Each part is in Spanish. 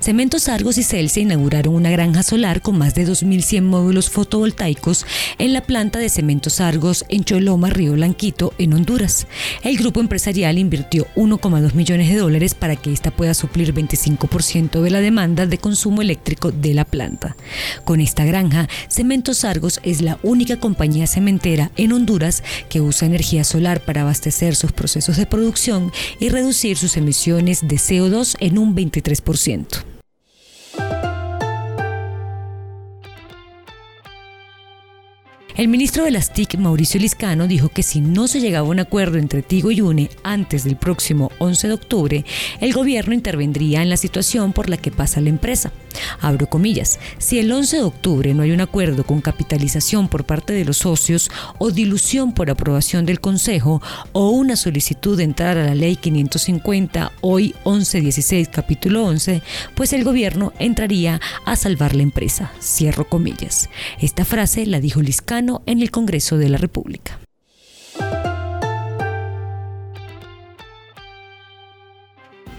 Cementos Argos y Celsa inauguraron una granja solar con más de 2.100 módulos fotovoltaicos en la planta de Cementos Argos en Choloma, Río Blanquito, en Honduras. El grupo empresarial invirtió 1,2 millones de dólares para que ésta pueda suplir 25% de la demanda de consumo eléctrico de la planta. Con esta granja, Cementos Argos es la única compañía cementera en Honduras que usa energía solar para abastecer sus procesos de producción y reducir sus emisiones de CO2 en un 23%. El ministro de las TIC, Mauricio Liscano, dijo que si no se llegaba a un acuerdo entre Tigo y UNE antes del próximo 11 de octubre, el gobierno intervendría en la situación por la que pasa la empresa. Abro comillas, si el 11 de octubre no hay un acuerdo con capitalización por parte de los socios o dilución por aprobación del Consejo o una solicitud de entrar a la ley 550, hoy 1116 capítulo 11, pues el gobierno entraría a salvar la empresa. Cierro comillas. Esta frase la dijo Liscano en el Congreso de la República.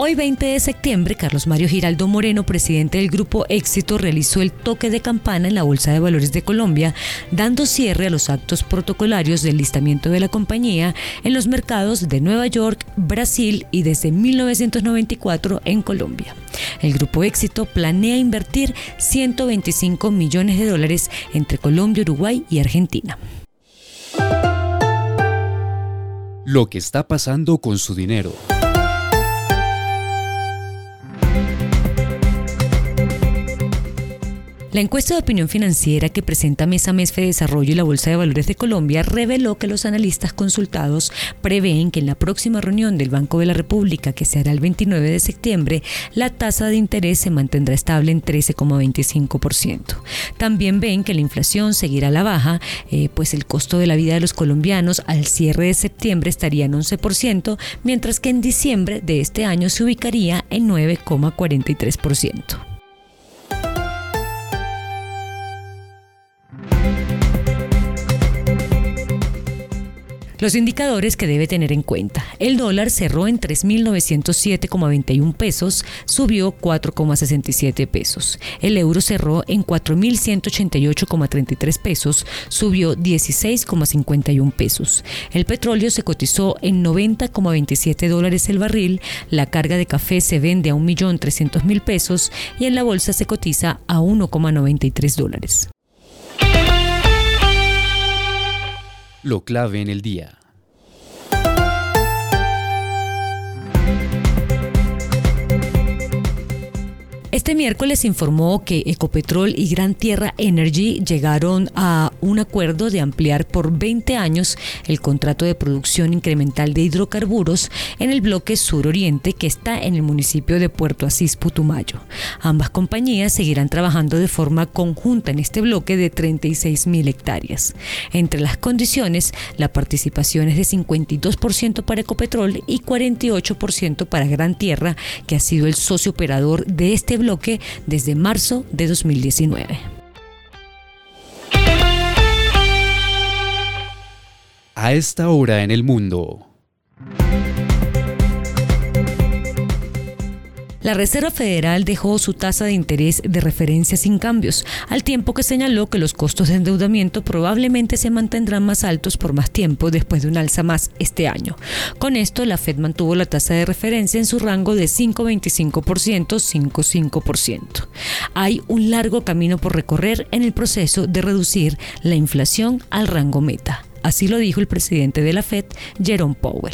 Hoy 20 de septiembre, Carlos Mario Giraldo Moreno, presidente del Grupo Éxito, realizó el toque de campana en la Bolsa de Valores de Colombia, dando cierre a los actos protocolarios del listamiento de la compañía en los mercados de Nueva York, Brasil y desde 1994 en Colombia. El Grupo Éxito planea invertir 125 millones de dólares entre Colombia, Uruguay y Argentina. Lo que está pasando con su dinero. La encuesta de opinión financiera que presenta mes a mes Fede Desarrollo y la Bolsa de Valores de Colombia reveló que los analistas consultados prevén que en la próxima reunión del Banco de la República, que se hará el 29 de septiembre, la tasa de interés se mantendrá estable en 13,25%. También ven que la inflación seguirá a la baja, eh, pues el costo de la vida de los colombianos al cierre de septiembre estaría en 11%, mientras que en diciembre de este año se ubicaría en 9,43%. Los indicadores que debe tener en cuenta. El dólar cerró en 3.907,21 pesos, subió 4,67 pesos. El euro cerró en 4.188,33 pesos, subió 16,51 pesos. El petróleo se cotizó en 90,27 dólares el barril, la carga de café se vende a 1.300.000 pesos y en la bolsa se cotiza a 1,93 dólares. Lo clave en el día. Este miércoles informó que Ecopetrol y Gran Tierra Energy llegaron a un acuerdo de ampliar por 20 años el contrato de producción incremental de hidrocarburos en el bloque suroriente que está en el municipio de Puerto Asís, Putumayo. Ambas compañías seguirán trabajando de forma conjunta en este bloque de 36 mil hectáreas. Entre las condiciones, la participación es de 52% para Ecopetrol y 48% para Gran Tierra, que ha sido el socio operador de este bloque desde marzo de 2019. A esta hora en el mundo. La Reserva Federal dejó su tasa de interés de referencia sin cambios, al tiempo que señaló que los costos de endeudamiento probablemente se mantendrán más altos por más tiempo después de un alza más este año. Con esto, la Fed mantuvo la tasa de referencia en su rango de 5,25%-5,5%. Hay un largo camino por recorrer en el proceso de reducir la inflación al rango meta. Así lo dijo el presidente de la Fed, Jerome Powell.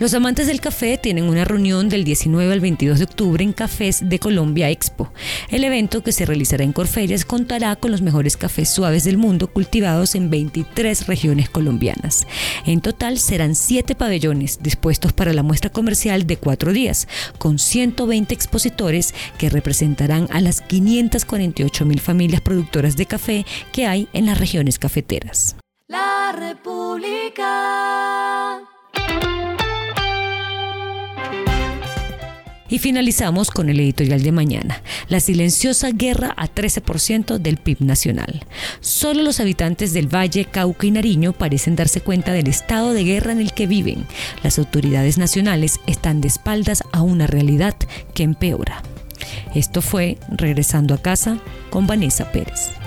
Los amantes del café tienen una reunión del 19 al 22 de octubre en Cafés de Colombia Expo. El evento que se realizará en Corferias contará con los mejores cafés suaves del mundo cultivados en 23 regiones colombianas. En total serán 7 pabellones dispuestos para la muestra comercial de cuatro días, con 120 expositores que representarán a las 548 mil familias productoras de café que hay en las regiones cafeteras. La República. Y finalizamos con el editorial de mañana, la silenciosa guerra a 13% del PIB nacional. Solo los habitantes del Valle, Cauca y Nariño parecen darse cuenta del estado de guerra en el que viven. Las autoridades nacionales están de espaldas a una realidad que empeora. Esto fue Regresando a casa con Vanessa Pérez.